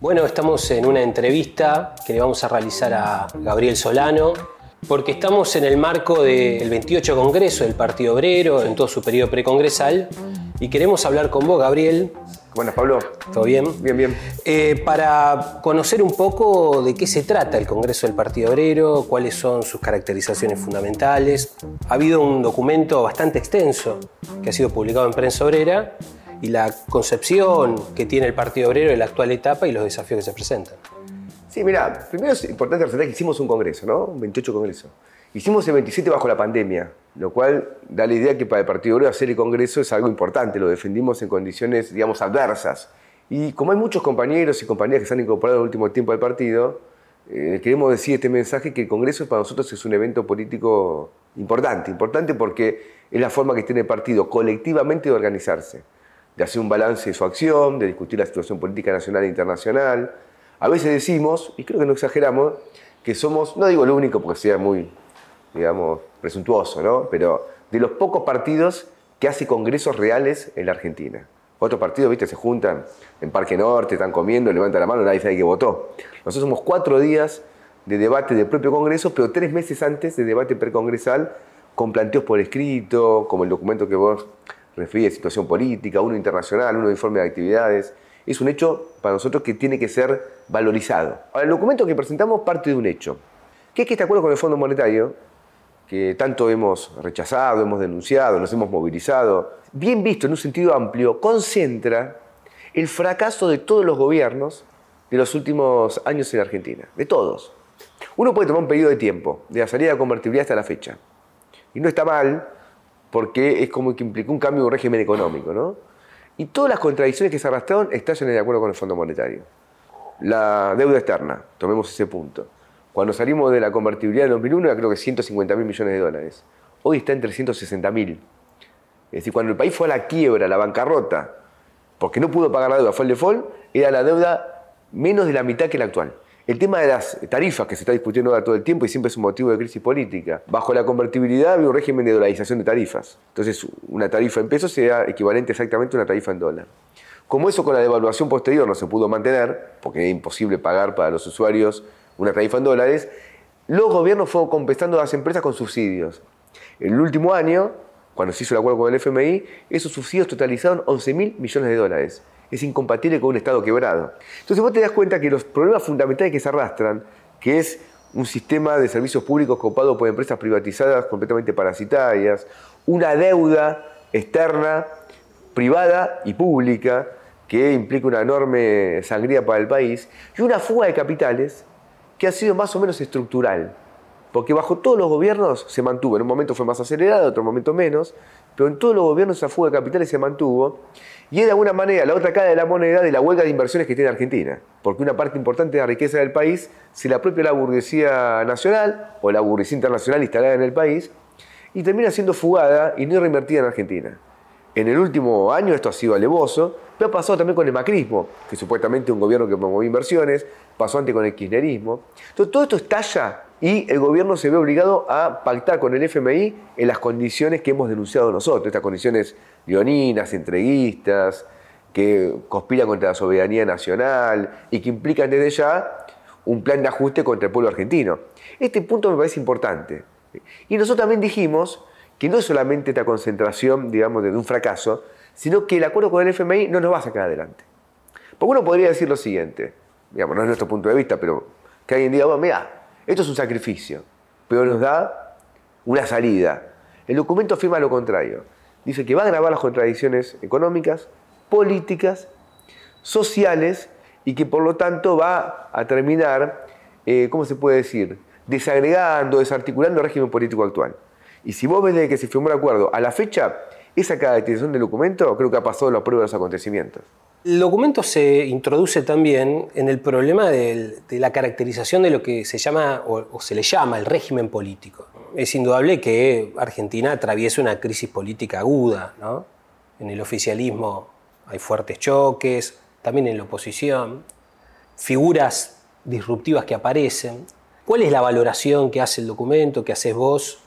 Bueno, estamos en una entrevista que le vamos a realizar a Gabriel Solano, porque estamos en el marco del 28 Congreso del Partido Obrero, en todo su periodo precongresal, y queremos hablar con vos, Gabriel. Buenas, Pablo. ¿Todo bien? Bien, bien. Eh, para conocer un poco de qué se trata el Congreso del Partido Obrero, cuáles son sus caracterizaciones fundamentales. Ha habido un documento bastante extenso que ha sido publicado en Prensa Obrera y la concepción que tiene el Partido Obrero en la actual etapa y los desafíos que se presentan. Sí, mira, primero es importante resaltar que hicimos un congreso, ¿no? Un 28 congreso. Hicimos el 27 bajo la pandemia, lo cual da la idea que para el Partido Obrero hacer el congreso es algo importante, lo defendimos en condiciones, digamos, adversas. Y como hay muchos compañeros y compañeras que se han incorporado en el último tiempo al partido, eh, queremos decir este mensaje que el Congreso para nosotros es un evento político importante, importante porque es la forma que tiene el partido colectivamente de organizarse de hacer un balance de su acción, de discutir la situación política nacional e internacional. A veces decimos, y creo que no exageramos, que somos, no digo lo único porque sea muy, digamos, presuntuoso, ¿no? pero de los pocos partidos que hace congresos reales en la Argentina. Otros partidos, viste, se juntan en Parque Norte, están comiendo, levantan la mano, nadie sabe que votó. Nosotros somos cuatro días de debate del propio Congreso, pero tres meses antes de debate precongresal, con planteos por escrito, como el documento que vos refiere a situación política, uno internacional, uno de informe de actividades. Es un hecho para nosotros que tiene que ser valorizado. Ahora, el documento que presentamos parte de un hecho, que es que este acuerdo con el Fondo Monetario, que tanto hemos rechazado, hemos denunciado, nos hemos movilizado, bien visto en un sentido amplio, concentra el fracaso de todos los gobiernos de los últimos años en Argentina, de todos. Uno puede tomar un periodo de tiempo, de la salida de convertibilidad hasta la fecha. Y no está mal, porque es como que implicó un cambio de régimen económico, ¿no? Y todas las contradicciones que se arrastraron están en el acuerdo con el Fondo Monetario. La deuda externa, tomemos ese punto. Cuando salimos de la convertibilidad en 2001 era creo que 150 mil millones de dólares. Hoy está en 360 mil. Es decir, cuando el país fue a la quiebra, a la bancarrota, porque no pudo pagar la deuda, fue el default, era la deuda menos de la mitad que la actual. El tema de las tarifas que se está discutiendo ahora todo el tiempo y siempre es un motivo de crisis política. Bajo la convertibilidad había un régimen de dolarización de tarifas. Entonces, una tarifa en pesos sería equivalente exactamente a una tarifa en dólar. Como eso con la devaluación posterior no se pudo mantener, porque era imposible pagar para los usuarios una tarifa en dólares, los gobiernos fueron compensando a las empresas con subsidios. En el último año, cuando se hizo el acuerdo con el FMI, esos subsidios totalizaron 11 mil millones de dólares es incompatible con un Estado quebrado. Entonces vos te das cuenta que los problemas fundamentales que se arrastran, que es un sistema de servicios públicos copado por empresas privatizadas completamente parasitarias, una deuda externa, privada y pública, que implica una enorme sangría para el país, y una fuga de capitales que ha sido más o menos estructural. Porque bajo todos los gobiernos se mantuvo, en un momento fue más acelerado, en otro momento menos, pero en todos los gobiernos esa fuga de capitales se mantuvo y es de alguna manera la otra cara de la moneda de la huelga de inversiones que tiene Argentina. Porque una parte importante de la riqueza del país se la apropia la burguesía nacional o la burguesía internacional instalada en el país y termina siendo fugada y no reinvertida en Argentina. En el último año esto ha sido alevoso, pero ha pasado también con el macrismo, que supuestamente es un gobierno que promovió inversiones, pasó antes con el kirchnerismo. Entonces todo esto estalla y el gobierno se ve obligado a pactar con el FMI en las condiciones que hemos denunciado nosotros, estas condiciones leoninas, entreguistas, que conspiran contra la soberanía nacional y que implican desde ya un plan de ajuste contra el pueblo argentino. Este punto me parece importante. Y nosotros también dijimos que no es solamente esta concentración, digamos, de un fracaso, sino que el acuerdo con el FMI no nos va a sacar adelante. Porque uno podría decir lo siguiente, digamos, no es nuestro punto de vista, pero que alguien diga, bueno, mira, esto es un sacrificio, pero nos da una salida. El documento afirma lo contrario. Dice que va a agravar las contradicciones económicas, políticas, sociales y que por lo tanto va a terminar, eh, ¿cómo se puede decir?, desagregando, desarticulando el régimen político actual. Y si vos ves desde que se firmó el acuerdo a la fecha, esa caracterización del documento creo que ha pasado la prueba de los acontecimientos. El documento se introduce también en el problema de, la caracterización de lo que se llama o, se le llama el régimen político. Es indudable que Argentina atraviesa una crisis política aguda. En el oficialismo hay fuertes choques, también en la oposición, figuras disruptivas que aparecen. ¿Cuál es la valoración que hace el documento, que haces vos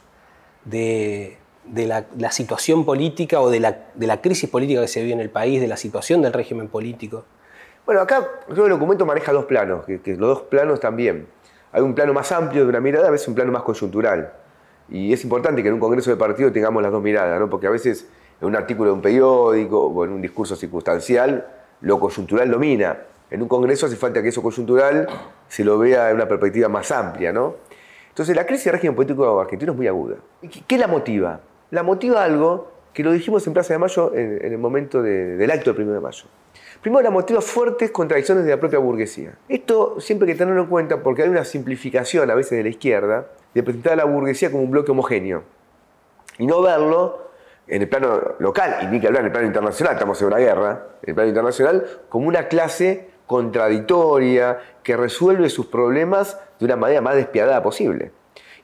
de, de la, situación política o de la, crisis política que se vive en el país, de la situación del régimen político. Bueno, acá creo que el documento maneja dos planos, que, los dos planos también. Hay un plano más amplio de una mirada, a veces un plano más coyuntural. Y es importante que en un congreso de partido tengamos las dos miradas, ¿no? porque a veces en un artículo de un periódico o en un discurso circunstancial, lo coyuntural domina. En un congreso hace falta que eso coyuntural se lo vea en una perspectiva más amplia. ¿no? Entonces la crisis del régimen político argentino es muy aguda. ¿Qué la motiva? La motiva algo que lo dijimos en Plaza de Mayo en, el momento del acto del 1 de mayo. Primero, la motiva fuertes contradicciones de la propia burguesía. Esto siempre hay que tenerlo en cuenta porque hay una simplificación a veces de la izquierda de presentar a la burguesía como un bloque homogéneo y no verlo en el plano local, y ni que hablar en el plano internacional, estamos en una guerra, en el plano internacional, como una clase contradictoria que resuelve sus problemas de una manera más despiadada posible.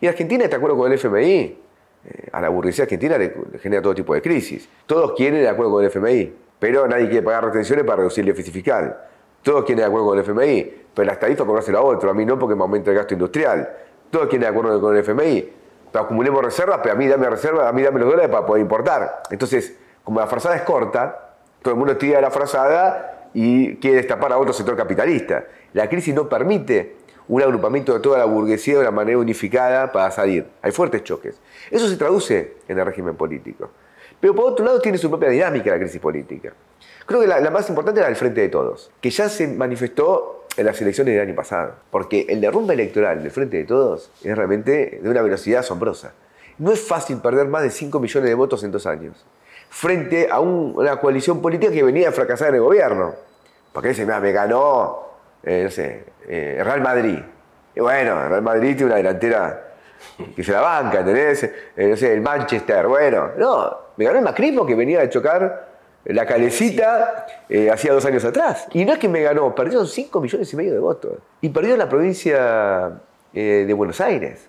Y Argentina está de acuerdo con el FMI. Eh, a la burguesía argentina le, genera todo tipo de crisis. Todos quieren de acuerdo con el FMI, pero nadie quiere pagar retenciones para reducir el déficit fiscal. Todos quieren de acuerdo con el FMI, pero las tarifas cobrárselo a otro, a mí no porque me aumenta el gasto industrial. Todos quieren de acuerdo con el FMI, pero acumulemos reservas, pero a mí dame reservas, a mí dame los dólares para poder importar. Entonces, como la frazada es corta, todo el mundo tira la frazada y quiere destapar a otro sector capitalista. La crisis no permite un agrupamiento de toda la burguesía de una manera unificada para salir. Hay fuertes choques. Eso se traduce en el régimen político. Pero por otro lado tiene su propia dinámica la crisis política. Creo que la, más importante era el Frente de Todos, que ya se manifestó en las elecciones del año pasado. Porque el derrumbe electoral del Frente de Todos es realmente de una velocidad asombrosa. No es fácil perder más de 5 millones de votos en dos años, frente a una coalición política que venía a fracasar en el gobierno. Porque dice, me ganó, eh, no sé, eh, Real Madrid. Bueno, Real Madrid tiene una delantera que se la banca, ¿entendés? Eh, no sé, el Manchester, bueno. No, me ganó el macrismo que venía a chocar la calecita eh, hacía dos años atrás. Y no es que me ganó, perdieron 5 millones y medio de votos. Y perdió en la provincia eh, de Buenos Aires,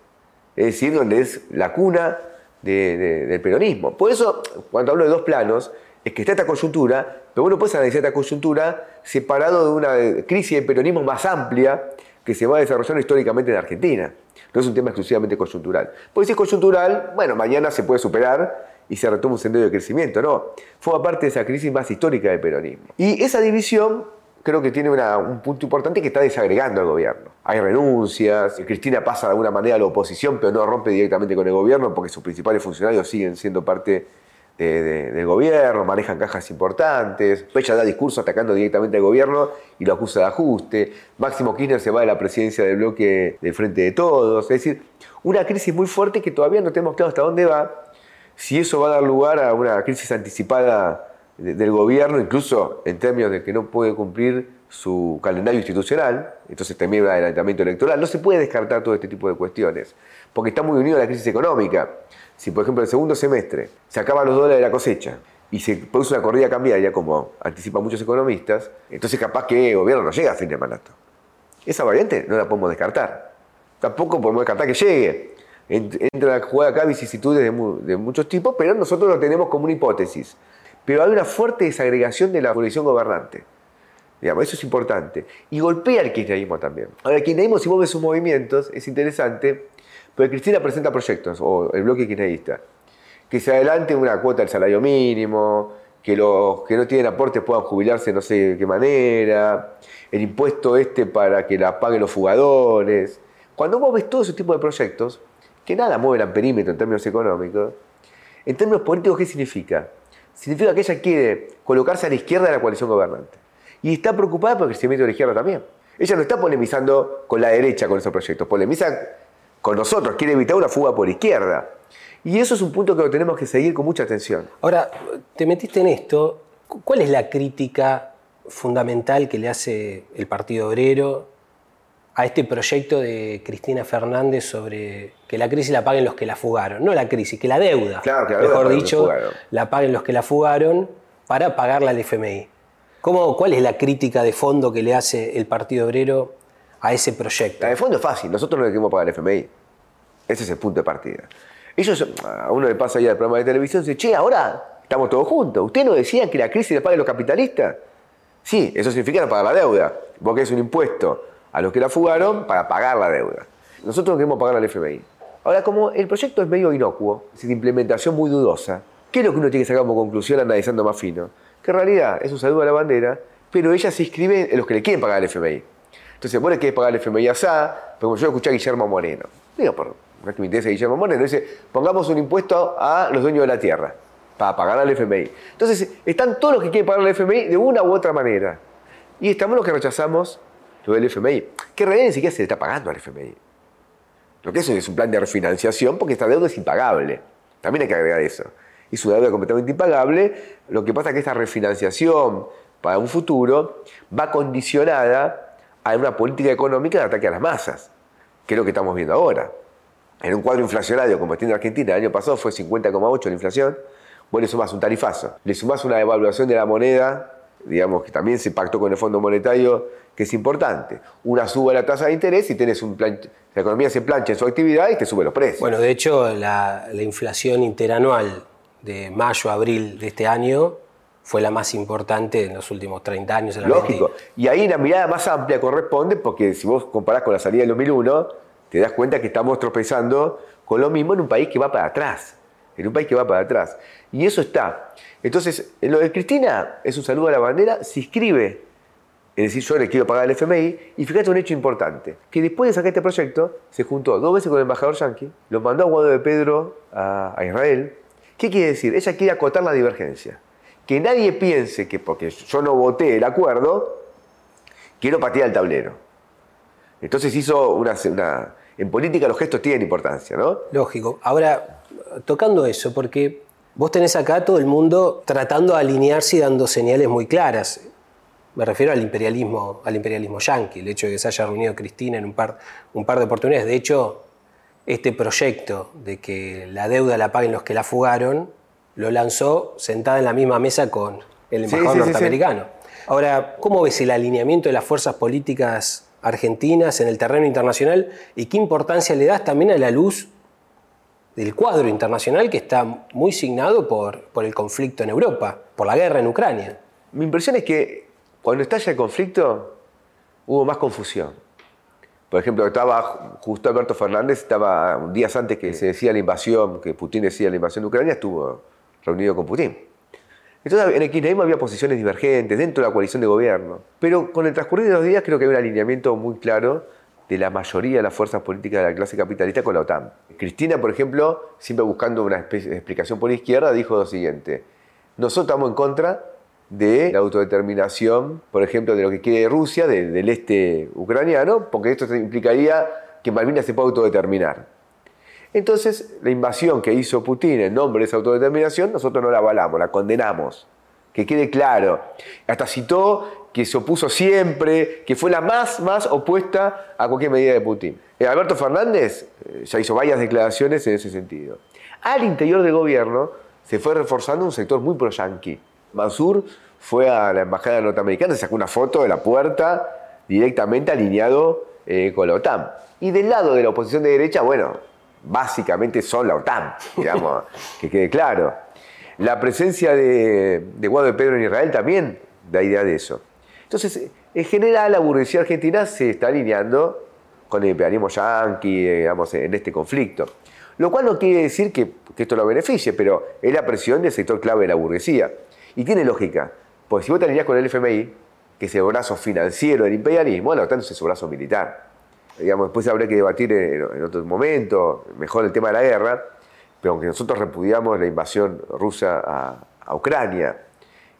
es decir, donde es la cuna del peronismo. Por eso, cuando hablo de dos planos, es que está esta coyuntura, pero bueno, puedes analizar esta coyuntura separado de una crisis de peronismo más amplia que se va desarrollando históricamente en Argentina. No es un tema exclusivamente coyuntural. Porque si es coyuntural, bueno, mañana se puede superar y se retoma un sendero de crecimiento. No, forma parte de esa crisis más histórica del peronismo. Y esa división creo que tiene un punto importante que está desagregando al gobierno. Hay renuncias, Cristina pasa de alguna manera a la oposición, pero no rompe directamente con el gobierno porque sus principales funcionarios siguen siendo parte del gobierno, manejan cajas importantes, ella da discurso atacando directamente al gobierno y lo acusa de ajuste, Máximo Kirchner se va de la presidencia del bloque del Frente de Todos, es decir, una crisis muy fuerte que todavía no tenemos claro hasta dónde va, si eso va a dar lugar a una crisis anticipada del gobierno, incluso en términos de que no puede cumplir su calendario institucional, entonces también un adelantamiento electoral, no se puede descartar todo este tipo de cuestiones, porque está muy unido a la crisis económica. Si, por ejemplo, el segundo semestre se acaban los dólares de la cosecha y se produce una corrida cambiaria, como anticipan muchos economistas, entonces capaz que el gobierno no llega a fin de mandato. Esa variante no la podemos descartar. Tampoco podemos descartar que llegue. Entra a jugar acá vicisitudes de, muchos tipos, pero nosotros lo tenemos como una hipótesis. Pero hay una fuerte desagregación de la coalición gobernante. Digamos, eso es importante. Y golpea al kirchnerismo también. Ahora, el kirchnerismo, si vos sus movimientos, es interesante, porque Cristina presenta proyectos, o el bloque kirchnerista, que se adelante una cuota del salario mínimo, que los que no tienen aportes puedan jubilarse no sé de qué manera, el impuesto este para que la paguen los fugadores. Cuando vos ves todo ese tipo de proyectos, que nada mueve el perímetro en términos económicos, en términos políticos, ¿qué significa? Significa que ella quiere colocarse a la izquierda de la coalición gobernante. Y está preocupada por el crecimiento de la izquierda también. Ella no está polemizando con la derecha con esos proyectos, polemiza con nosotros, quiere evitar una fuga por izquierda. Y eso es un punto que lo tenemos que seguir con mucha atención. Ahora, te metiste en esto. ¿Cuál es la crítica fundamental que le hace el Partido Obrero a este proyecto de Cristina Fernández sobre que la crisis la paguen los que la fugaron. No la crisis, que la deuda, mejor dicho, la paguen los que la fugaron para pagarla al FMI. ¿Cómo, ¿Cuál es la crítica de fondo que le hace el Partido Obrero a ese proyecto? La de fondo es fácil, nosotros no le queremos pagar al FMI. Ese es el punto de partida. Ellos, a uno le pasa ya el programa de televisión dice, che, ahora estamos todos juntos. ¿Ustedes no decían que la crisis la paguen los capitalistas? Sí, eso significa pagar la deuda, porque es un impuesto a los que la fugaron para pagar la deuda. Nosotros no queremos pagar al FMI. Ahora, como el proyecto es medio inocuo, es implementación muy dudosa, ¿qué es lo que uno tiene que sacar como conclusión analizando más fino? Que en realidad es un saludo a la bandera, pero ella se inscribe en los que le quieren pagar el FMI. Entonces, vos le querés pagar el FMI a SA, pero yo escuché a Guillermo Moreno. Digo, por que me interesa Guillermo Moreno, dice, pongamos un impuesto a los dueños de la tierra para pagar al FMI. Entonces, están todos los que quieren pagar al FMI de una u otra manera. Y estamos los que rechazamos lo del FMI, que en realidad ni siquiera se le está pagando al FMI. Lo que es es un plan de refinanciación porque esta deuda es impagable. También hay que agregar eso. Es una deuda completamente impagable. Lo que pasa es que esta refinanciación para un futuro va condicionada a una política económica de ataque a las masas, que es lo que estamos viendo ahora. En un cuadro inflacionario como tiene Argentina, el año pasado fue 50,8 la inflación, vos le sumás un tarifazo, le sumás una devaluación de la moneda, digamos que también se pactó con el Fondo Monetario, que es importante. Una suba la tasa de interés y tenés un plan, la economía se plancha en su actividad y te sube los precios. Bueno, de hecho, la, la inflación interanual de mayo a abril de este año fue la más importante en los últimos 30 años en la Lógico. Y ahí la mirada más amplia corresponde porque si vos comparás con la salida del 2001, te das cuenta que estamos tropezando con lo mismo en un país que va para atrás. En un país que va para atrás. Y eso está. Entonces, en lo de Cristina es un saludo a la bandera, se inscribe, es decir, yo le quiero pagar al FMI, y fíjate un hecho importante, que después de sacar este proyecto, se juntó dos veces con el embajador yanqui, lo mandó a Guado de Pedro a, a Israel. ¿Qué quiere decir? Ella quiere acotar la divergencia que nadie piense que porque yo no voté el acuerdo, quiero patear el tablero. Entonces hizo una, En política los gestos tienen importancia, ¿no? Lógico. Ahora, tocando eso, porque vos tenés acá todo el mundo tratando de alinearse y dando señales muy claras. Me refiero al imperialismo, al imperialismo yanqui, el hecho de que se haya reunido Cristina en un par, un par de oportunidades. De hecho, este proyecto de que la deuda la paguen los que la fugaron lo lanzó sentada en la misma mesa con el embajador norteamericano. Ahora, ¿cómo ves el alineamiento de las fuerzas políticas argentinas en el terreno internacional y qué importancia le das también a la luz del cuadro internacional que está muy signado por, por el conflicto en Europa, por la guerra en Ucrania? Mi impresión es que cuando estalla el conflicto hubo más confusión. Por ejemplo, estaba justo Alberto Fernández, estaba días antes que se decía la invasión, que Putin decía la invasión de Ucrania, estuvo reunido con Putin. Entonces en el kirchnerismo había posiciones divergentes dentro de la coalición de gobierno. Pero con el transcurrir de los días creo que hay un alineamiento muy claro de la mayoría de las fuerzas políticas de la clase capitalista con la OTAN. Cristina, por ejemplo, siempre buscando una especie de explicación por la izquierda, dijo lo siguiente, nosotros estamos en contra de la autodeterminación, por ejemplo, de lo que quiere Rusia, del este ucraniano, porque esto implicaría que Malvinas se pueda autodeterminar. Entonces, la invasión que hizo Putin en nombre de esa autodeterminación, nosotros no la avalamos, la condenamos. Que quede claro. Hasta citó que se opuso siempre, que fue la más, más opuesta a cualquier medida de Putin. Eh, Alberto Fernández eh, ya hizo varias declaraciones en ese sentido. Al interior del gobierno se fue reforzando un sector muy pro-yanqui. Mansur fue a la embajada norteamericana, sacó una foto de la puerta directamente alineado eh, con la OTAN. Y del lado de la oposición de derecha, bueno, básicamente son la OTAN, digamos, que quede claro. La presencia de, de de Pedro en Israel también da idea de eso. Entonces, en general, la burguesía argentina se está alineando con el imperialismo yanqui, digamos, en este conflicto. Lo cual no quiere decir que, esto lo beneficie, pero es la presión del sector clave de la burguesía. Y tiene lógica, porque si vos te alineás con el FMI, que es el brazo financiero del imperialismo, la OTAN es su brazo militar digamos, después habrá que debatir en, otro momento, mejor el tema de la guerra, pero aunque nosotros repudiamos la invasión rusa a, Ucrania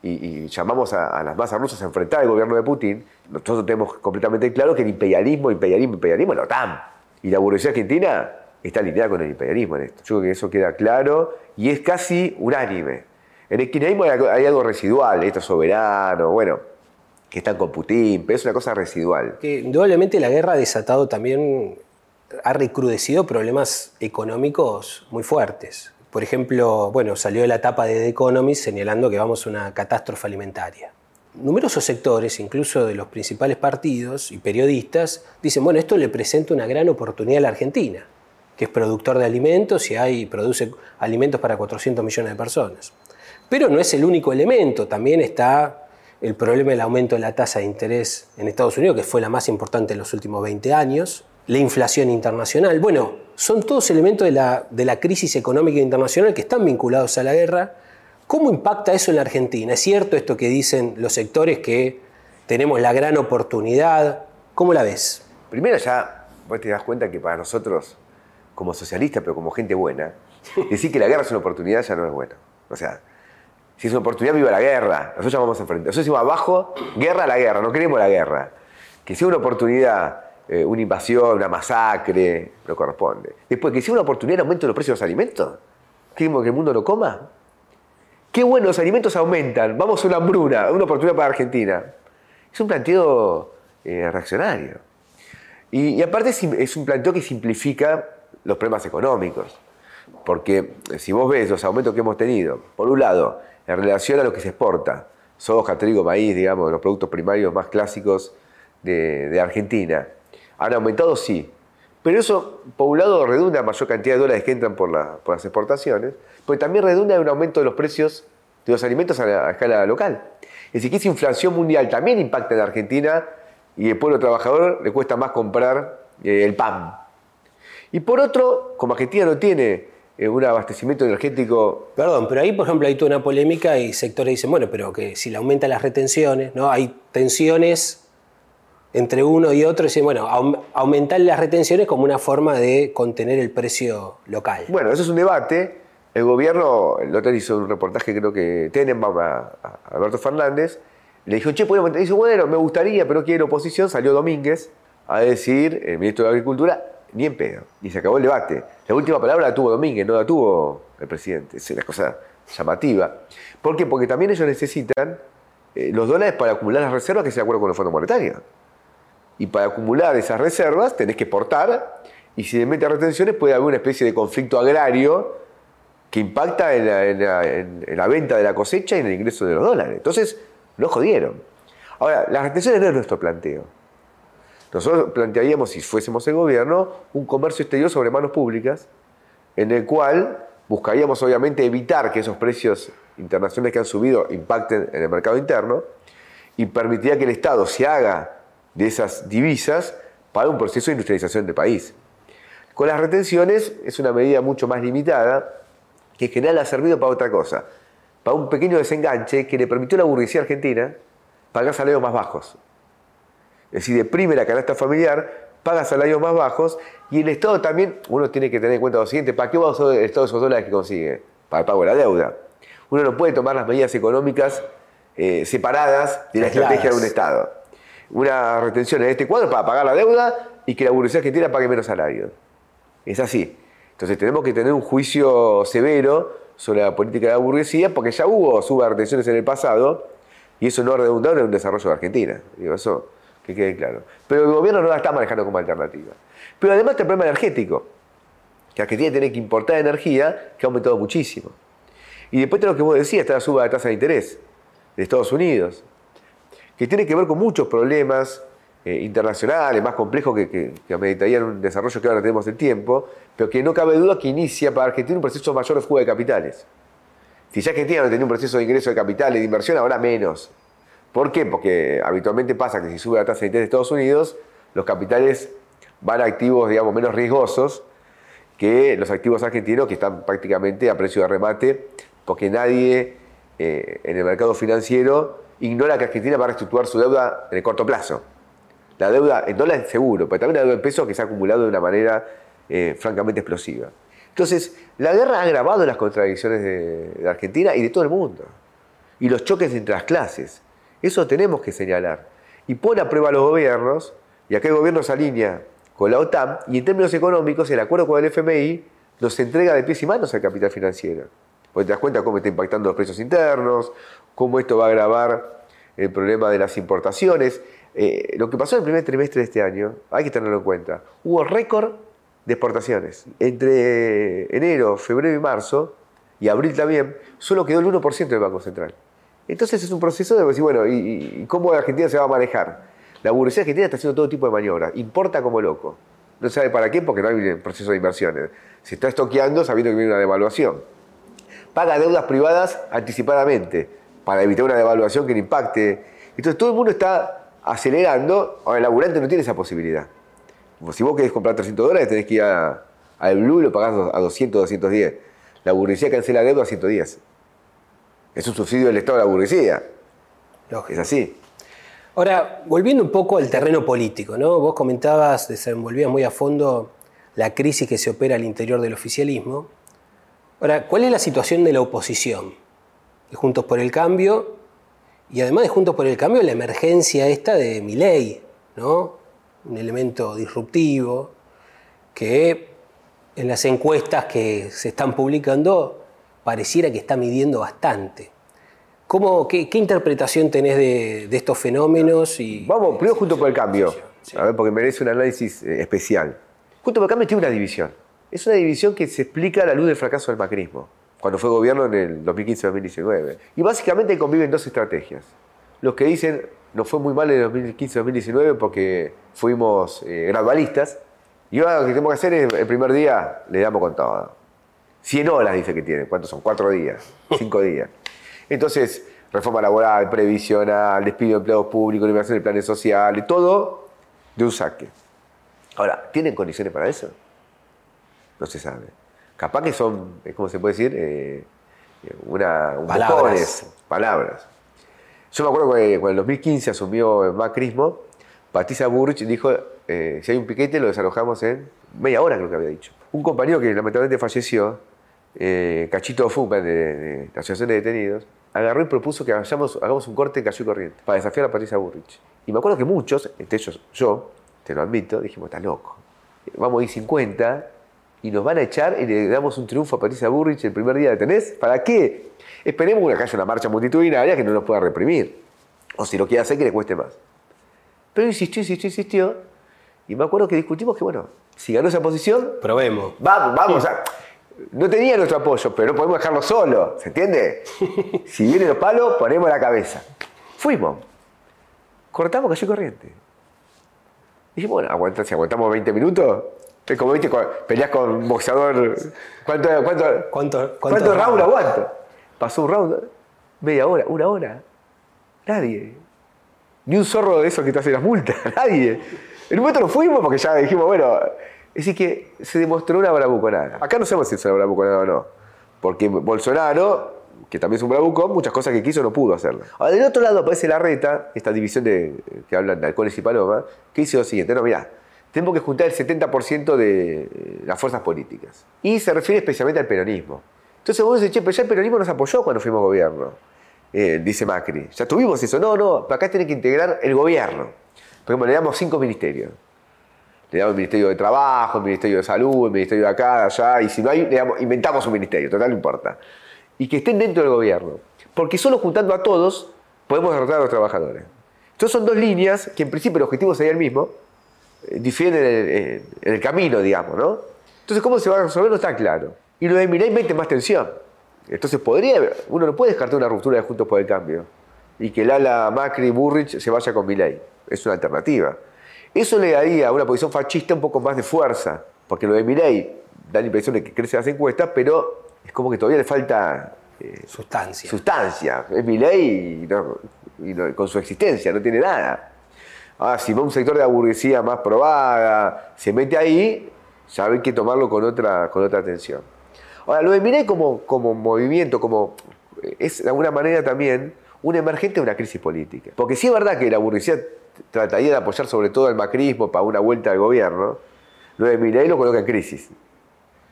y, llamamos a, las masas rusas a enfrentar al gobierno de Putin, nosotros tenemos completamente claro que el imperialismo, imperialismo, imperialismo es la OTAN. Y la burguesía argentina está alineada con el imperialismo en esto. Yo creo que eso queda claro y es casi unánime. En el kirchnerismo hay algo residual, esto soberano, bueno, que están con Putin, pero es una cosa residual. Que indudablemente la guerra ha desatado también, ha recrudecido problemas económicos muy fuertes. Por ejemplo, bueno, salió de la etapa de The Economist señalando que vamos a una catástrofe alimentaria. Numerosos sectores, incluso de los principales partidos y periodistas, dicen, bueno, esto le presenta una gran oportunidad a la Argentina, que es productor de alimentos y hay, produce alimentos para 400 millones de personas. Pero no es el único elemento, también está el problema del aumento de la tasa de interés en Estados Unidos, que fue la más importante en los últimos 20 años, la inflación internacional. Bueno, son todos elementos de la, de la crisis económica internacional que están vinculados a la guerra. ¿Cómo impacta eso en la Argentina? ¿Es cierto esto que dicen los sectores que tenemos la gran oportunidad. ¿Cómo la ves? Primero ya vos te das cuenta que para nosotros, como socialistas, pero como gente buena, decir que la guerra es una oportunidad ya no es bueno. O sea, si es una oportunidad, viva la guerra. Nosotros vamos a. Nosotros decimos abajo, guerra a la guerra, no queremos la guerra. Que sea una oportunidad, eh, una invasión, una masacre, no corresponde. Después, que sea una oportunidad aumento de los precios de los alimentos. ¿Queremos que el mundo no coma? Qué bueno, los alimentos aumentan, vamos a una hambruna, una oportunidad para Argentina. Es un planteo eh, reaccionario. Y, aparte es, un planteo que simplifica los problemas económicos. Porque eh, si vos ves los aumentos que hemos tenido, por un lado, en relación a lo que se exporta, soja, trigo, maíz, digamos, los productos primarios más clásicos de, Argentina, han aumentado, sí. Pero eso, por un lado, redunda en mayor cantidad de dólares que entran por, las exportaciones, pero también redunda en un aumento de los precios de los alimentos a, la, escala local. Es decir, que esa inflación mundial también impacta en Argentina y el pueblo trabajador le cuesta más comprar eh, el pan. Y por otro, como Argentina no tiene un abastecimiento energético. Perdón, pero ahí, por ejemplo, hay toda una polémica y sectores dicen, bueno, pero que si le aumentan las retenciones, ¿no? Hay tensiones entre uno y otro, y dicen, bueno, aumentar las retenciones como una forma de contener el precio local. Bueno, eso es un debate. El gobierno, el otro hizo un reportaje, creo que Tenenbaum a, Alberto Fernández, le dijo, che, ¿puedo aumentar? Dice, bueno, me gustaría, pero quiero oposición. Salió Domínguez a decir, el ministro de Agricultura, ni en pedo. Y se acabó el debate. La última palabra la tuvo Domínguez, no la tuvo el presidente. Es una cosa llamativa. ¿Por qué? Porque también ellos necesitan eh, los dólares para acumular las reservas que se de acuerdo con el Fondo Monetario. Y para acumular esas reservas tenés que exportar y si le metes retenciones puede haber una especie de conflicto agrario que impacta en la, venta de la cosecha y en el ingreso de los dólares. Entonces, no jodieron. Ahora, las retenciones no es nuestro planteo. Nosotros plantearíamos, si fuésemos el gobierno, un comercio exterior sobre manos públicas, en el cual buscaríamos obviamente evitar que esos precios internacionales que han subido impacten en el mercado interno y permitiría que el Estado se haga de esas divisas para un proceso de industrialización del país. Con las retenciones es una medida mucho más limitada que en general ha servido para otra cosa, para un pequeño desenganche que le permitió la burguesía argentina pagar salarios más bajos. Es decir, deprime la canasta familiar, paga salarios más bajos y el Estado también, uno tiene que tener en cuenta lo siguiente, ¿para qué va a usar el Estado esos dólares que consigue? Para el pago de la deuda. Uno no puede tomar las medidas económicas eh, separadas de la estrategia de un Estado. Una retención en este cuadro para pagar la deuda y que la burguesía argentina pague menos salarios. Es así. Entonces tenemos que tener un juicio severo sobre la política de la burguesía porque ya hubo subretenciones en el pasado y eso no ha redundado en un desarrollo de Argentina. Digo, eso que quede claro. Pero el gobierno no la está manejando como alternativa. Pero además está el problema energético, que Argentina tiene que importar energía, que ha aumentado muchísimo. Y después de lo que vos decías, está la suba de tasa de interés de Estados Unidos, que tiene que ver con muchos problemas eh, internacionales, más complejos que, que, que ameritarían un desarrollo que ahora tenemos el tiempo, pero que no cabe duda que inicia para Argentina un proceso mayor de fuga de capitales. Si ya Argentina no tenía un proceso de ingreso de capitales, de inversión, ahora menos. ¿Por qué? Porque habitualmente pasa que si sube la tasa de interés de Estados Unidos, los capitales van a activos, digamos, menos riesgosos que los activos argentinos que están prácticamente a precio de remate, porque nadie eh, en el mercado financiero ignora que Argentina va a reestructurar su deuda en el corto plazo. La deuda en dólares seguro, pero también la deuda en pesos que se ha acumulado de una manera eh, francamente explosiva. Entonces, la guerra ha agravado las contradicciones de Argentina y de todo el mundo. Y los choques entre las clases. Eso tenemos que señalar. Y pone a prueba a los gobiernos, y acá el gobierno se alinea con la OTAN, y en términos económicos, el acuerdo con el FMI nos entrega de pies y manos al capital financiero. Porque te das cuenta cómo está impactando los precios internos, cómo esto va a agravar el problema de las importaciones. Eh, lo que pasó en el primer trimestre de este año, hay que tenerlo en cuenta, hubo récord de exportaciones. Entre enero, febrero y marzo, y abril también, solo quedó el 1% del Banco Central. Entonces es un proceso de decir, bueno, ¿y, cómo la Argentina se va a manejar? La burguesía argentina está haciendo todo tipo de maniobras, importa como loco. No sabe para qué porque no hay proceso de inversiones. Se está estoqueando sabiendo que viene una devaluación. Paga deudas privadas anticipadamente para evitar una devaluación que le impacte. Entonces todo el mundo está acelerando. Ahora el laburante no tiene esa posibilidad. Si vos querés comprar 300 dólares tenés que ir al Blue y lo pagás a 200, 210. La burguesía cancela deuda a 110. Es un subsidio del Estado de la burguesía. Es así. Ahora, volviendo un poco al terreno político, ¿no? Vos comentabas, desenvolvías muy a fondo la crisis que se opera al interior del oficialismo. Ahora, ¿cuál es la situación de la oposición? De Juntos por el Cambio, y además de Juntos por el Cambio, la emergencia esta de Milei, ¿no? Un elemento disruptivo que en las encuestas que se están publicando pareciera que está midiendo bastante. ¿Cómo, qué, interpretación tenés de, estos fenómenos? Y, Vamos, primero junto por el cambio, a ver, porque merece un análisis eh, especial. Junto por el cambio tiene una división. Es una división que se explica a la luz del fracaso del macrismo, cuando fue gobierno en el 2015-2019. Y básicamente conviven dos estrategias. Los que dicen, nos fue muy mal en el 2015-2019 porque fuimos eh, gradualistas, y ahora lo que tenemos que hacer es, el primer día, le damos con todo. 100 horas dice que tiene. ¿Cuántos son? Cuatro días, cinco días. Entonces, reforma laboral, previsional, despido de empleados públicos, liberación de planes sociales, todo de un saque. Ahora, ¿tienen condiciones para eso? No se sabe. Capaz que son, ¿cómo se puede decir? Eh, una, palabras. palabras. Yo me acuerdo que cuando en el 2015 asumió el macrismo, Patricia Burrich dijo, eh, si hay un piquete lo desalojamos en media hora, creo que había dicho. Un compañero que lamentablemente falleció, eh, Cachito Fuma, de, la Asociación de Detenidos, agarró y propuso que hagamos, un corte en Cayo Corriente para desafiar a Patricia Burrich. Y me acuerdo que muchos, entre ellos yo, te lo admito, dijimos, está loco. Vamos a ir 50 y nos van a echar y le damos un triunfo a Patricia Burrich el primer día de tenés. ¿Para qué? Esperemos que haya una marcha multitudinaria que no nos pueda reprimir. O si lo quiere hacer, que le cueste más. Pero insistió, insistió, insistió. Y me acuerdo que discutimos que, bueno, si ganó esa posición. Probemos. Vamos, vamos. A, no tenía nuestro apoyo, pero no podemos dejarlo solo, ¿se entiende? si vienen los palos, ponemos la cabeza. Fuimos. Cortamos calle corriente. Dijimos, bueno, aguanta, si aguantamos 20 minutos, es como viste, peleas con un boxeador. ¿Cuánto, cuánto, ¿Cuánto, cuánto round aguanto? Pasó un round, media hora, una hora. Nadie. Ni un zorro de esos que te hace las multas, nadie. En un momento nos fuimos porque ya dijimos, bueno, es decir, que se demostró una bravuconada. Acá no sabemos si es una bravuconada o no. Porque Bolsonaro, que también es un bravucón, muchas cosas que quiso no pudo hacerlo. Ahora, del otro lado aparece la reta, esta división de, que hablan de halcones y paloma, que dice lo siguiente, no, mirá, tenemos que juntar el 70% de las fuerzas políticas. Y se refiere especialmente al peronismo. Entonces vos decís, che, pero ya el peronismo nos apoyó cuando fuimos gobierno, eh, dice Macri. Ya tuvimos eso. No, no, acá tiene que integrar el gobierno. Por ejemplo, le damos cinco ministerios le damos el Ministerio de Trabajo, el Ministerio de Salud, el Ministerio de acá, de allá, y si no hay, le inventamos un ministerio, total no importa. Y que estén dentro del gobierno. Porque solo juntando a todos podemos derrotar a los trabajadores. Entonces son dos líneas que en principio el objetivo sería el mismo, eh, difieren en el, camino, digamos, ¿no? Entonces, ¿cómo se va a resolver? No está claro. Y lo de Milei mete más tensión. Entonces, podría, uno no puede descartar una ruptura de Juntos por el Cambio y que el ala Macri Burrich se vaya con Milei. Es una alternativa. Eso le daría a una posición fascista un poco más de fuerza, porque lo de Milei da la impresión de que crece las encuestas, pero es como que todavía le falta eh, sustancia. Sustancia. Es Milei y, con su existencia, no tiene nada. Ah, si va un sector de la burguesía más probada, se mete ahí, ya hay que tomarlo con otra, con otra atención. Ahora, lo de Milei como, como movimiento, como es de alguna manera también un emergente de una crisis política. Porque sí es verdad que la burguesía trataría de apoyar sobre todo al macrismo para una vuelta al gobierno, lo de Milei lo coloca en crisis.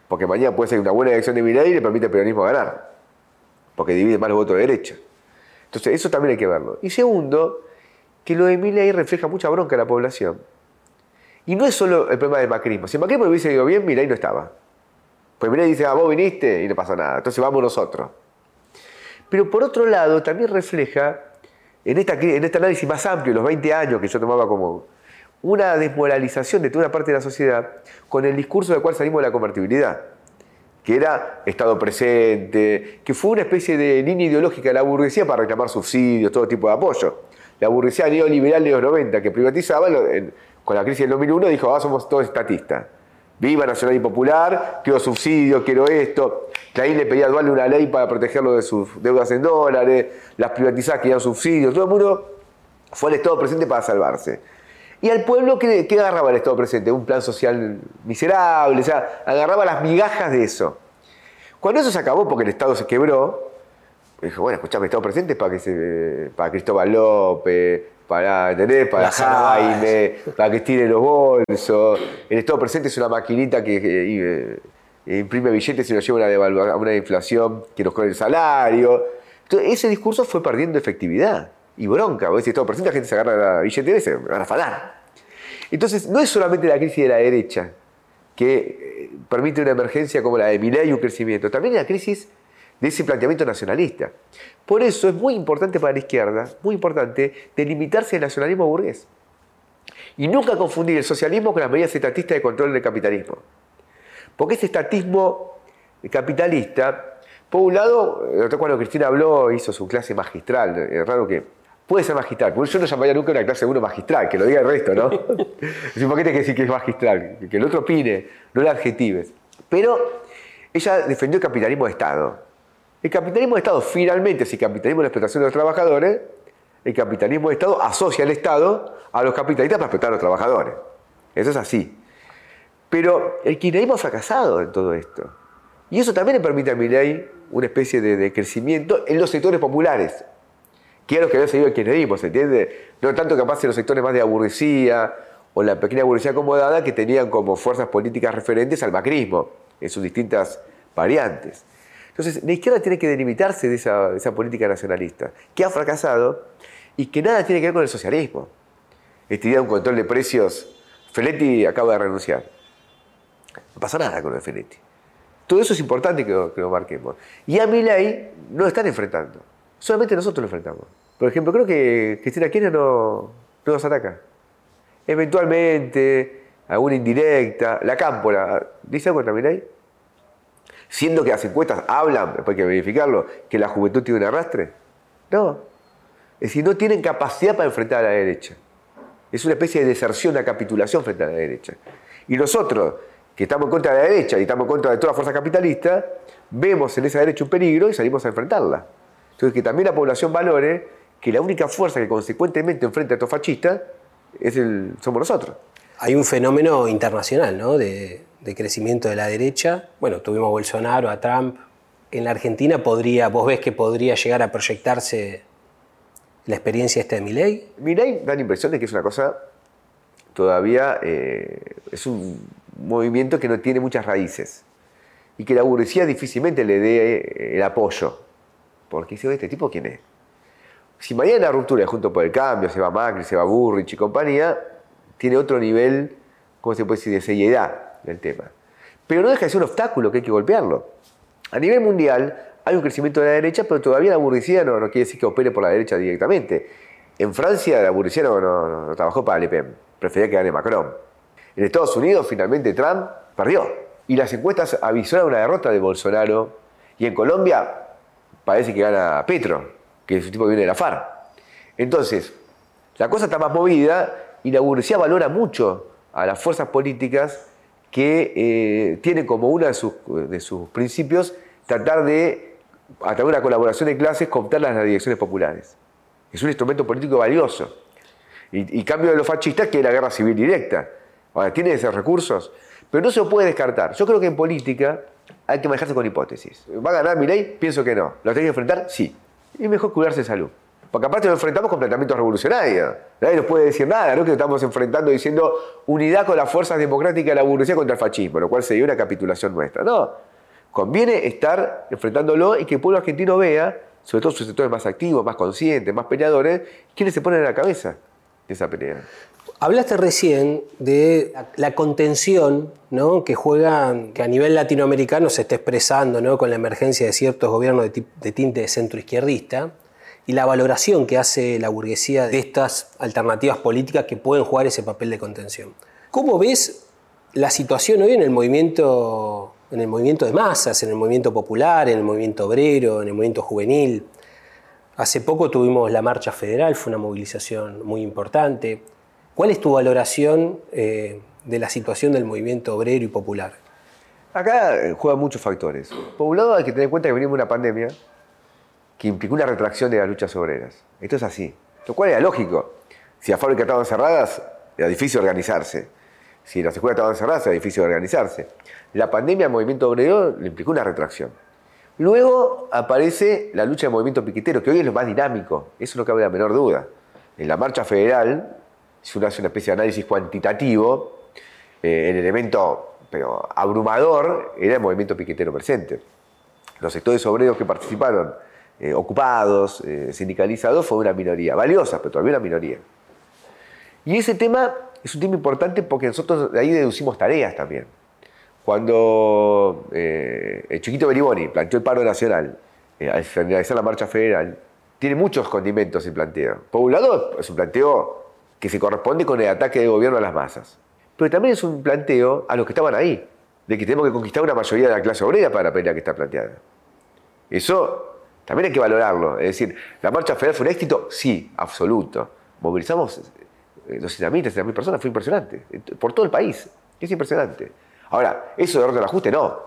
Porque mañana puede ser una buena elección de Milei y le permite al peronismo ganar. Porque divide más los votos de derecha. Entonces, eso también hay que verlo. Y segundo, que lo de Milei refleja mucha bronca en la población. Y no es solo el problema del macrismo. Si el macrismo lo hubiese ido bien, Milei no estaba. Pues Milei dice, ah, vos viniste y no pasa nada. Entonces vamos nosotros. Pero por otro lado, también refleja en, esta, en este análisis más amplio, los 20 años que yo tomaba como una desmoralización de toda una parte de la sociedad con el discurso del cual salimos de la convertibilidad, que era Estado presente, que fue una especie de línea ideológica de la burguesía para reclamar subsidios, todo tipo de apoyo. La burguesía neoliberal de los 90 que privatizaba, con la crisis del 2001 dijo, ah, somos todos estatistas. Viva Nacional y Popular, quiero subsidios, quiero esto. Ahí le pedía a Dualde una ley para protegerlo de sus deudas en dólares, las privatizadas querían subsidios, todo el mundo fue al Estado presente para salvarse. Y al pueblo, ¿qué, agarraba el Estado presente? Un plan social miserable, o sea, agarraba las migajas de eso. Cuando eso se acabó porque el Estado se quebró, dijo, bueno, escuchame, Estado presente para, que se, para Cristóbal López, para, tener Para Jaime, para que estire los bolsos. El Estado presente es una maquinita que eh, eh, imprime billetes y nos lleva a una, inflación que nos coge el salario. Entonces, ese discurso fue perdiendo efectividad y bronca. Vos decís, Estado presente, la gente se agarra la billetera y se van a afanar. Entonces, no es solamente la crisis de la derecha que eh, permite una emergencia como la de Milei y un crecimiento, también la crisis de ese planteamiento nacionalista. Por eso es muy importante para la izquierda, muy importante, delimitarse el nacionalismo burgués. Y nunca confundir el socialismo con las medidas estatistas de control del capitalismo. Porque ese estatismo capitalista, por un lado, cuando Cristina habló, hizo su clase magistral, es raro que puede ser magistral, porque yo no llamaría nunca una clase uno magistral, que lo tiene el resto, ¿no? es un paquete que decir que es magistral, que el otro opine, no la adjetives. Pero ella defendió el capitalismo de Estado. El capitalismo de Estado, finalmente, si capitalismo es la explotación de los trabajadores, el capitalismo de Estado asocia al Estado a los capitalistas para explotar a los trabajadores. Eso es así. Pero el kirchnerismo ha fracasado en todo esto. Y eso también le permite a Milei una especie de, crecimiento en los sectores populares, que es lo que había seguido el kirchnerismo, ¿se entiende? No tanto capaz en los sectores más de aburricía o la pequeña aburricía acomodada que tenían como fuerzas políticas referentes al macrismo en sus distintas variantes. Entonces, la izquierda tiene que delimitarse de esa, política nacionalista, que ha fracasado y que nada tiene que ver con el socialismo. Esta idea de un control de precios, Feletti acaba de renunciar. No pasa nada con el Feletti. Todo eso es importante que, lo marquemos. Y a Milei no lo están enfrentando. Solamente nosotros lo enfrentamos. Por ejemplo, creo que Cristina Kirchner no, no nos ataca. Eventualmente, alguna indirecta, la cámpora. ¿Dice algo contra Milei? Siendo que las encuestas hablan, después hay que verificarlo, que la juventud tiene un arrastre. No. Es decir, no tienen capacidad para enfrentar a la derecha. Es una especie de deserción, una capitulación frente a la derecha. Y nosotros, que estamos en contra de la derecha y estamos en contra de toda fuerza capitalista, vemos en esa derecha un peligro y salimos a enfrentarla. Entonces, que también la población valore que la única fuerza que consecuentemente enfrenta a estos fascistas es el, somos nosotros. Hay un fenómeno internacional, ¿no? De, de crecimiento de la derecha. Bueno, tuvimos a Bolsonaro, a Trump. En la Argentina podría, vos ves que podría llegar a proyectarse la experiencia esta de Milei. Milei da la impresión de que es una cosa todavía, eh, es un movimiento que no tiene muchas raíces y que la burguesía difícilmente le dé eh, el apoyo. Porque dice, ¿este tipo quién es? Si mañana la ruptura es junto por el cambio, se va Macri, se va Burrich y compañía, tiene otro nivel, ¿cómo se puede decir?, de seriedad del tema. Pero no deja de ser un obstáculo que hay que golpearlo. A nivel mundial hay un crecimiento de la derecha, pero todavía la burguesía no, quiere decir que opere por la derecha directamente. En Francia la burguesía no, trabajó para Le Pen, prefería que gane Macron. En Estados Unidos finalmente Trump perdió. Y las encuestas avisaron una derrota de Bolsonaro. Y en Colombia parece que gana Petro, que es un tipo que viene de la FARC. Entonces, la cosa está más movida y la burguesía valora mucho a las fuerzas políticas que eh, tiene como uno de sus, de sus principios tratar de, a través de una colaboración de clases, cooptar las direcciones populares. Es un instrumento político valioso. Y, cambio de los fascistas, que es la guerra civil directa. Ahora, tiene esos recursos, pero no se puede descartar. Yo creo que en política hay que manejarse con hipótesis. ¿Va a ganar mi ley? Pienso que no. ¿Lo tiene que enfrentar? Sí. Y mejor cuidarse de salud. Porque aparte nos enfrentamos con planteamientos revolucionarios. Nadie nos puede decir nada, ¿no? Que estamos enfrentando diciendo unidad con las fuerzas democráticas de la burguesía contra el fascismo, lo cual sería una capitulación nuestra. No. Conviene estar enfrentándolo y que el pueblo argentino vea, sobre todo sus sectores más activos, más conscientes, más peleadores, quiénes se ponen en la cabeza de esa pelea. Hablaste recién de la contención ¿no? que juega, que a nivel latinoamericano se está expresando con la emergencia de ciertos gobiernos de, de tinte centroizquierdista y la valoración que hace la burguesía de estas alternativas políticas que pueden jugar ese papel de contención. ¿Cómo ves la situación hoy en el movimiento, en el movimiento de masas, en el movimiento popular, en el movimiento obrero, en el movimiento juvenil? Hace poco tuvimos la marcha federal, fue una movilización muy importante. ¿Cuál es tu valoración eh, de la situación del movimiento obrero y popular? Acá eh, juegan muchos factores. Por un lado hay que tener en cuenta que venimos de una pandemia que implicó una retracción de las luchas obreras. Esto es así. Lo cual era lógico. Si las fábricas estaban cerradas, era difícil organizarse. Si las escuelas estaban cerradas, era difícil organizarse. La pandemia al movimiento obrero le implicó una retracción. Luego aparece la lucha del movimiento piquetero, que hoy es lo más dinámico, eso no cabe la menor duda. en la marcha federal, si uno hace una especie de análisis cuantitativo, eh, el elemento pero abrumador era el movimiento piquetero presente. Los sectores obreros que participaron, eh, ocupados, eh, sindicalizados, fue una minoría, valiosa, pero todavía una minoría. Y ese tema es un tema importante porque nosotros de ahí deducimos tareas también. Cuando el chiquito Beriboni planteó el paro nacional al finalizar la marcha federal, tiene muchos condimentos el planteo. Por un lado, es un planteo que se corresponde con el ataque del gobierno a las masas. Pero también es un planteo a los que estaban ahí, de que tenemos que conquistar una mayoría de la clase obrera para la pelea que está planteada. Eso también hay que valorarlo. Es decir, ¿la marcha federal fue un éxito? Sí, absoluto. Movilizamos 200.000, eh, 300.000 personas, fue impresionante. Por todo el país. Es impresionante. Ahora, ¿eso de orden del ajuste? No.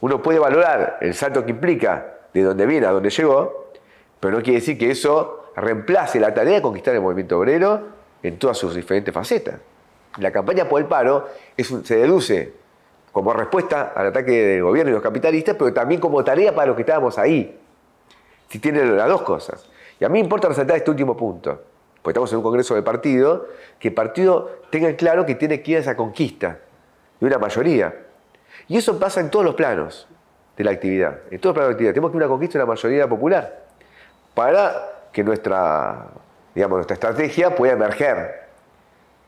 Uno puede valorar el salto que implica de dónde viene a dónde llegó, pero no quiere decir que eso reemplace la tarea de conquistar el movimiento obrero en todas sus diferentes facetas. La campaña por el paro se deduce como respuesta al ataque del gobierno y los capitalistas, pero también como tarea para los que estábamos ahí. Si tienen las dos cosas. Y a mí me importa resaltar este último punto, porque estamos en un congreso de partido, que el partido tenga claro que tiene que ir a esa conquista de una mayoría. Y eso pasa en todos los planos de la actividad. En todos los planos de la actividad. Tenemos que ir a una conquista de una mayoría popular para que nuestra, digamos, nuestra estrategia pueda emerger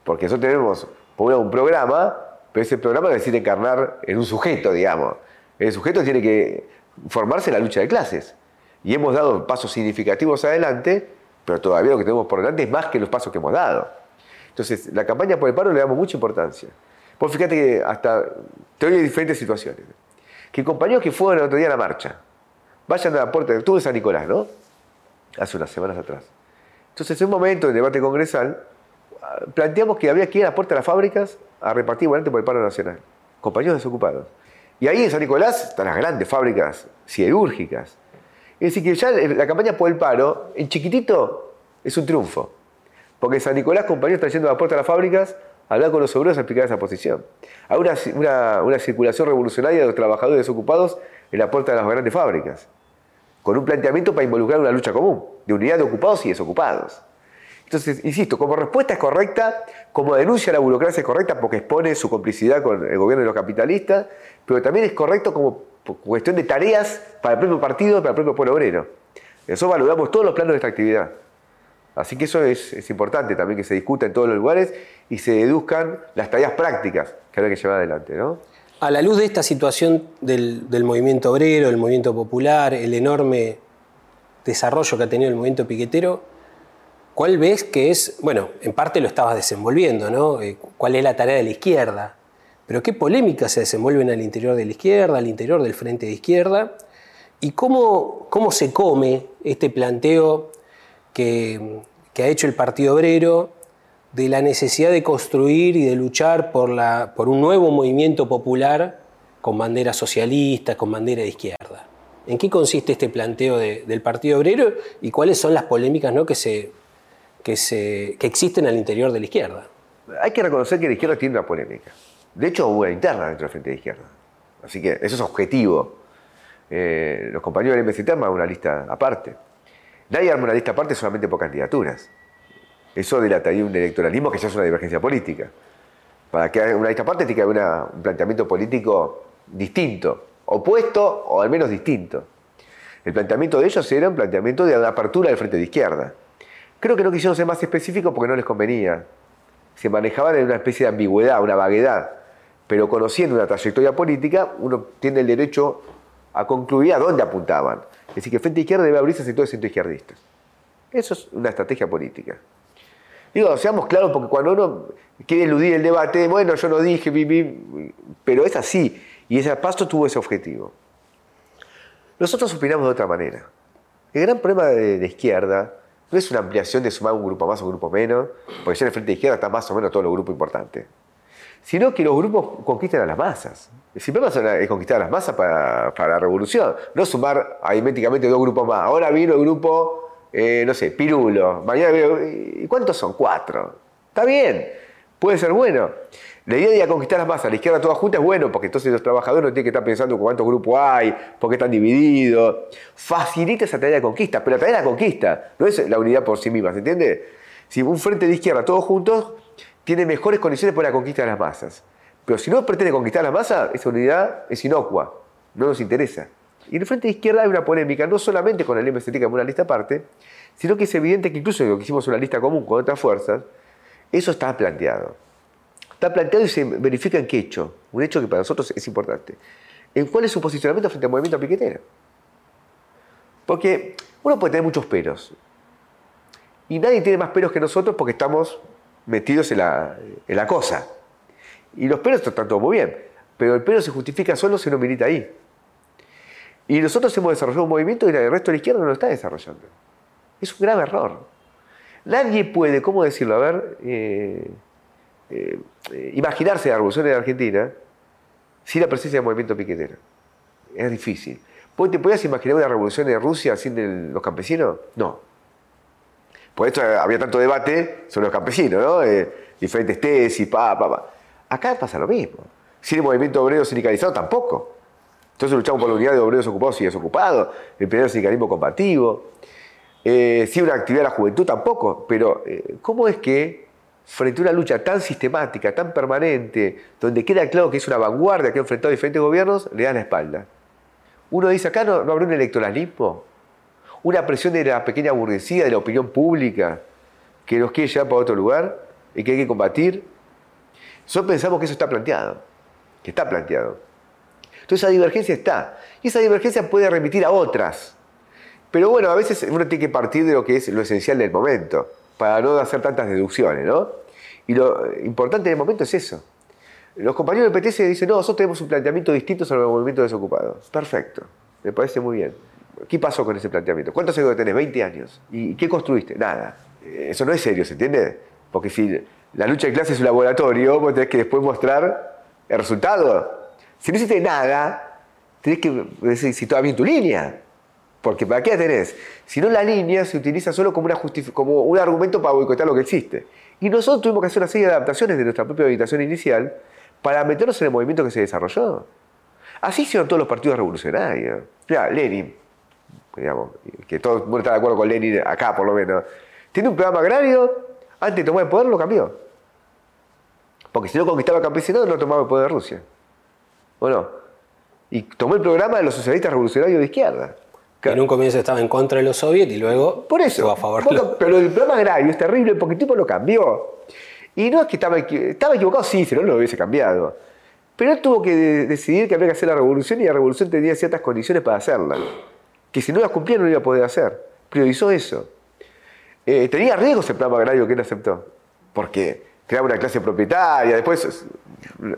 porque nosotros tenemos un programa, pero ese programa necesita encarnar en un sujeto, digamos. El sujeto tiene que formarse en la lucha de clases. Y hemos dado pasos significativos adelante, pero todavía lo que tenemos por delante es más que los pasos que hemos dado. Entonces, la campaña por el paro le damos mucha importancia. Pues fíjate que hasta te doy diferentes situaciones. Que compañeros que fueron el otro día a la marcha, vayan a la puerta, estuve en San Nicolás, ¿no? Hace unas semanas atrás. Entonces, en un momento de debate congresal, planteamos que había que ir a la puerta de las fábricas a repartir volante por el paro nacional. Compañeros desocupados. Y ahí en San Nicolás están las grandes fábricas siderúrgicas. Es decir, que ya la campaña por el paro, en chiquitito, es un triunfo. Porque San Nicolás, compañeros están yendo a la puerta de las fábricas a hablar con los obreros a explicar esa posición. Hay una, una circulación revolucionaria de los trabajadores desocupados en la puerta de las grandes fábricas. Con un planteamiento para involucrar una lucha común, de unidad de ocupados y desocupados. Entonces, insisto, como respuesta es correcta, como denuncia la burocracia es correcta porque expone su complicidad con el gobierno de los capitalistas, pero también es correcto como cuestión de tareas para el propio partido, para el propio pueblo obrero. Eso valoramos todos los planos de esta actividad. Así que eso es, importante también que se discuta en todos los lugares y se deduzcan las tareas prácticas que habrá que llevar adelante. ¿no? A la luz de esta situación del, movimiento obrero, el movimiento popular, el enorme desarrollo que ha tenido el movimiento piquetero, ¿Cuál ves que es, bueno, en parte lo estabas desenvolviendo, ¿no? Eh, ¿Cuál es la tarea de la izquierda? Pero qué polémicas se desenvuelven al interior de la izquierda, al interior del frente de izquierda, y cómo, cómo se come este planteo que, ha hecho el Partido Obrero de la necesidad de construir y de luchar por, la, por un nuevo movimiento popular con bandera socialista, con bandera de izquierda. ¿En qué consiste este planteo del Partido Obrero y cuáles son las polémicas ¿no? que se que, se, que existen al interior de la izquierda. Hay que reconocer que la izquierda tiene una polémica. De hecho, hubo una interna dentro del Frente de Izquierda. Así que eso es objetivo. Eh, los compañeros del MCT arman una lista aparte. Nadie arma una lista aparte solamente por candidaturas. Eso delataría un electoralismo que ya es una divergencia política. Para que haya una lista aparte tiene que haber un planteamiento político distinto, opuesto o al menos distinto. El planteamiento de ellos era un planteamiento de apertura del frente de izquierda. Creo que no quisieron ser más específicos porque no les convenía. Se manejaban en una especie de ambigüedad, una vaguedad. Pero conociendo una trayectoria política, uno tiene el derecho a concluir a dónde apuntaban. Es decir, que Frente Izquierda debe abrirse a sectores centroizquierdistas. Eso es una estrategia política. Digo, seamos claros, porque cuando uno quiere eludir el debate, bueno, yo no dije, pero es así. Y ese paso tuvo ese objetivo. Nosotros opinamos de otra manera. El gran problema de la izquierda no es una ampliación de sumar un grupo más o un grupo menos, porque ya en el frente de izquierda está más o menos todos los grupos importantes, sino que los grupos conquisten a las masas. El es conquistar a las masas para, la revolución, no sumar aritméticamente dos grupos más. Ahora vino el grupo, eh, no sé, Pirulo, mañana ¿y cuántos son? Cuatro. Está bien, Puede ser bueno. La idea de ir a conquistar las masas, la izquierda toda junta es bueno, porque entonces los trabajadores no tienen que estar pensando cuántos grupos hay, por qué están divididos. Facilita esa tarea de conquista, pero la tarea de la conquista no es la unidad por sí misma, ¿se entiende? Si un frente de izquierda todos juntos tiene mejores condiciones para la conquista de las masas. Pero si no pretende conquistar las masas, esa unidad es inocua, no nos interesa. Y en el frente de izquierda hay una polémica, no solamente con el MST como una lista aparte, sino que es evidente que incluso lo que hicimos una lista común con otras fuerzas, eso está planteado. Está planteado y se verifica en qué hecho. Un hecho que para nosotros es importante. En cuál es su posicionamiento frente al movimiento piquetero. Porque uno puede tener muchos peros. Y nadie tiene más peros que nosotros porque estamos metidos en la, en la cosa. Y los peros están todo muy bien. Pero el pero se justifica solo si uno milita ahí. Y nosotros hemos desarrollado un movimiento y el resto de la izquierda no lo está desarrollando. Es un grave error. Nadie puede, ¿cómo decirlo? A ver, eh, eh, imaginarse la revolución en Argentina sin la presencia del movimiento piquetero. Es difícil. ¿Te podías imaginar una revolución en Rusia sin los campesinos? No. Por eso había tanto debate sobre los campesinos, ¿no? Eh, diferentes tesis, pa, pa. Acá pasa lo mismo. Sin el movimiento obrero sindicalizado tampoco. Entonces luchamos por la unidad de obreros ocupados y desocupados, el primer sindicalismo combativo. Eh, sin una actividad de la juventud tampoco. Pero, eh, ¿cómo es que frente a una lucha tan sistemática, tan permanente, donde queda claro que es una vanguardia que ha enfrentado diferentes gobiernos, le dan la espalda. Uno dice, acá no, no habrá un electoralismo, una presión de la pequeña burguesía, de la opinión pública, que nos quiere llevar para otro lugar y que hay que combatir. Nosotros pensamos que eso está planteado, que está planteado. Entonces esa divergencia está. Y esa divergencia puede remitir a otras. Pero bueno, a veces uno tiene que partir de lo que es lo esencial del momento para no hacer tantas deducciones, ¿no? Y lo importante del momento es eso. Los compañeros del PTS dicen, no, nosotros tenemos un planteamiento distinto sobre el movimiento desocupado. Perfecto, me parece muy bien. ¿Qué pasó con ese planteamiento? ¿Cuántos años tenés? 20 años. ¿Y qué construiste? Nada. Eh, eso no es serio, ¿se entiende? Porque si la lucha de clases es un laboratorio, vos tenés que después mostrar el resultado. Si no hiciste nada, tenés que decir si bien tu línea. Porque ¿para qué la tenés? Si no, la línea se utiliza solo como, una como un argumento para boicotear lo que existe. Y nosotros tuvimos que hacer una serie de adaptaciones de nuestra propia habitación inicial para meternos en el movimiento que se desarrolló. Así hicieron todos los partidos revolucionarios. Mira, Lenin, digamos, que todos el están de acuerdo con Lenin acá por lo menos, tiene un programa agrario, antes de tomar el poder lo cambió. Porque si no conquistaba campesinado no tomaba el poder de Rusia. ¿O no? Y tomó el programa de los socialistas revolucionarios de izquierda. En un comienzo estaba en contra de los soviets y luego Por eso, a favor. Pero el programa agrario es terrible porque el tipo lo cambió. Y no es que estaba, estaba equivocado, sí, si no, lo hubiese cambiado. Pero él tuvo que decidir que había que hacer la revolución y la revolución tenía ciertas condiciones para hacerla. Que si no las cumplía no iba a poder hacer. Priorizó eso. Eh, tenía riesgos el programa agrario que él aceptó. Porque creaba una clase propietaria, después...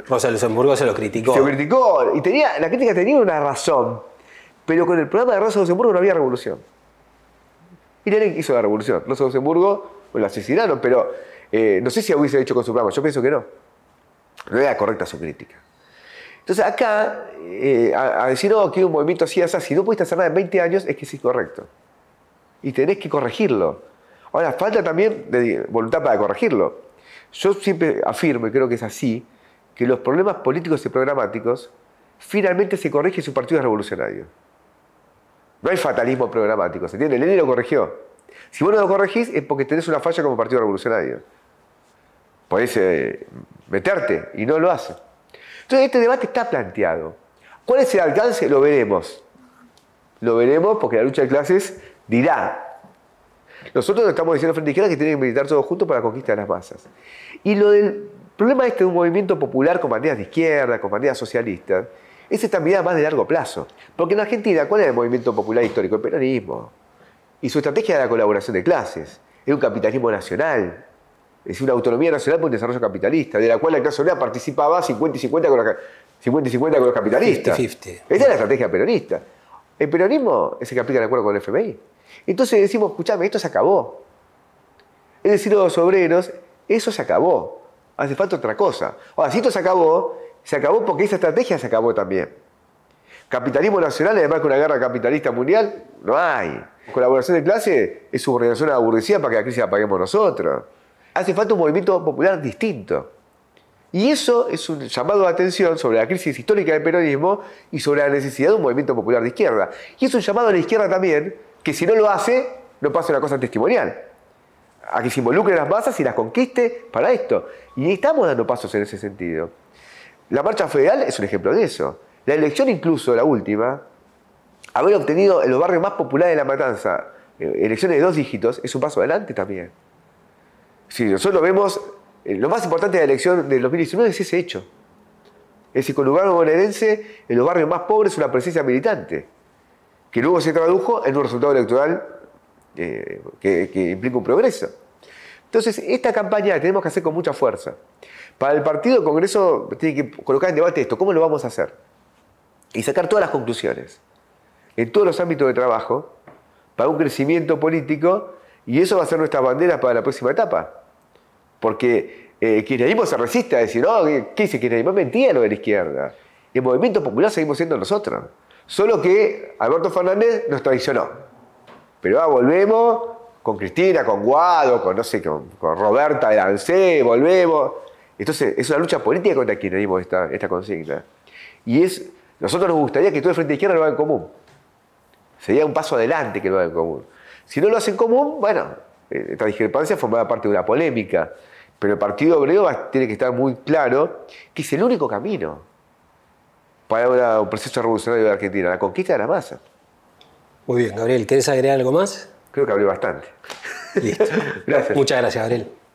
Rosa Luxemburgo se lo criticó. Se lo criticó. Y tenía, la crítica tenía una razón. Pero con el programa de Rosa Luxemburgo no había revolución. Y Lenin hizo la revolución. Rosa Luxemburgo lo asesinaron, pero eh, no sé si hubiese hecho con su programa. Yo pienso que no. No era correcta su crítica. Entonces acá, eh, a, decir, no, que un movimiento así, así, si no pudiste hacer nada en 20 años, es que es incorrecto. Y tenés que corregirlo. Ahora, falta también voluntad para corregirlo. Yo siempre afirmo, y creo que es así, que los problemas políticos y programáticos finalmente se corrigen si un partido es revolucionario. No hay fatalismo programático, ¿se entiende? Lenin lo corrigió. Si vos no lo corregís es porque tenés una falla como partido revolucionario. Podés eh, meterte y no lo hace. Entonces este debate está planteado. ¿Cuál es el alcance? Lo veremos. Lo veremos porque la lucha de clases dirá. Nosotros estamos diciendo frente izquierda que tienen que militar todos juntos para la conquista de las masas. Y lo del problema este de un movimiento popular con banderas de izquierda, con banderas socialistas, es esta mirada más de largo plazo. Porque en Argentina, ¿cuál es el movimiento popular histórico? El peronismo. Y su estrategia era la colaboración de clases. Es un capitalismo nacional. Es una autonomía nacional por un desarrollo capitalista, de la cual la clase obrera participaba 50 y 50 con los, 50 y 50 con los capitalistas. 50 Esta es la estrategia peronista. El peronismo es el que aplica el acuerdo con el FMI. Entonces decimos, escuchame, esto se acabó. Es decir, los obreros, eso se acabó. Hace falta otra cosa. Ahora, si esto se acabó, se acabó porque esa estrategia se acabó también. Capitalismo nacional, además que una guerra capitalista mundial, no hay. Colaboración de clase es subordinación a la burguesía para que la crisis la paguemos nosotros. Hace falta un movimiento popular distinto. Y eso es un llamado de atención sobre la crisis histórica del peronismo y sobre la necesidad de un movimiento popular de izquierda. Y es un llamado a la izquierda también, que si no lo hace, no pasa una cosa testimonial. A que se involucren las masas y las conquiste para esto. Y estamos dando pasos en ese sentido. La marcha federal es un ejemplo de eso. La elección incluso, la última, haber obtenido en los barrios más populares de La Matanza eh, elecciones de dos dígitos, es un paso adelante también. Si nosotros vemos, eh, lo más importante de la elección del 2019 es ese hecho. Es decir, con lugar bonaerense, en los barrios más pobres, una presencia militante, que luego se tradujo en un resultado electoral eh, que, que implica un progreso. Entonces, esta campaña la tenemos que hacer con mucha fuerza. Para el partido, el Congreso tiene que colocar en debate esto, ¿cómo lo vamos a hacer? Y sacar todas las conclusiones, en todos los ámbitos de trabajo, para un crecimiento político, y eso va a ser nuestra bandera para la próxima etapa. Porque eh, el kirchnerismo se resiste a decir, no, ¿qué dice kirchnerismo? Es mentira lo de la izquierda. El movimiento popular seguimos siendo nosotros. Solo que Alberto Fernández nos traicionó. Pero ah, volvemos con Cristina, con Guado, con no sé, con, Roberta de Lancé, volvemos. Entonces, es una lucha política contra el kirchnerismo esta, consigna. Y es, nosotros nos gustaría que todo el Frente Izquierda lo haga en común. Sería un paso adelante que lo haga en común. Si no lo hacen común, bueno, eh, esta discrepancia formaba parte de una polémica. Pero el Partido Obrero tiene que estar muy claro que es el único camino para un proceso revolucionario de Argentina, la conquista de la masa. Muy bien, Gabriel, ¿quieres agregar algo más? Creo que hablé bastante. Listo. gracias. Muchas gracias, Gabriel.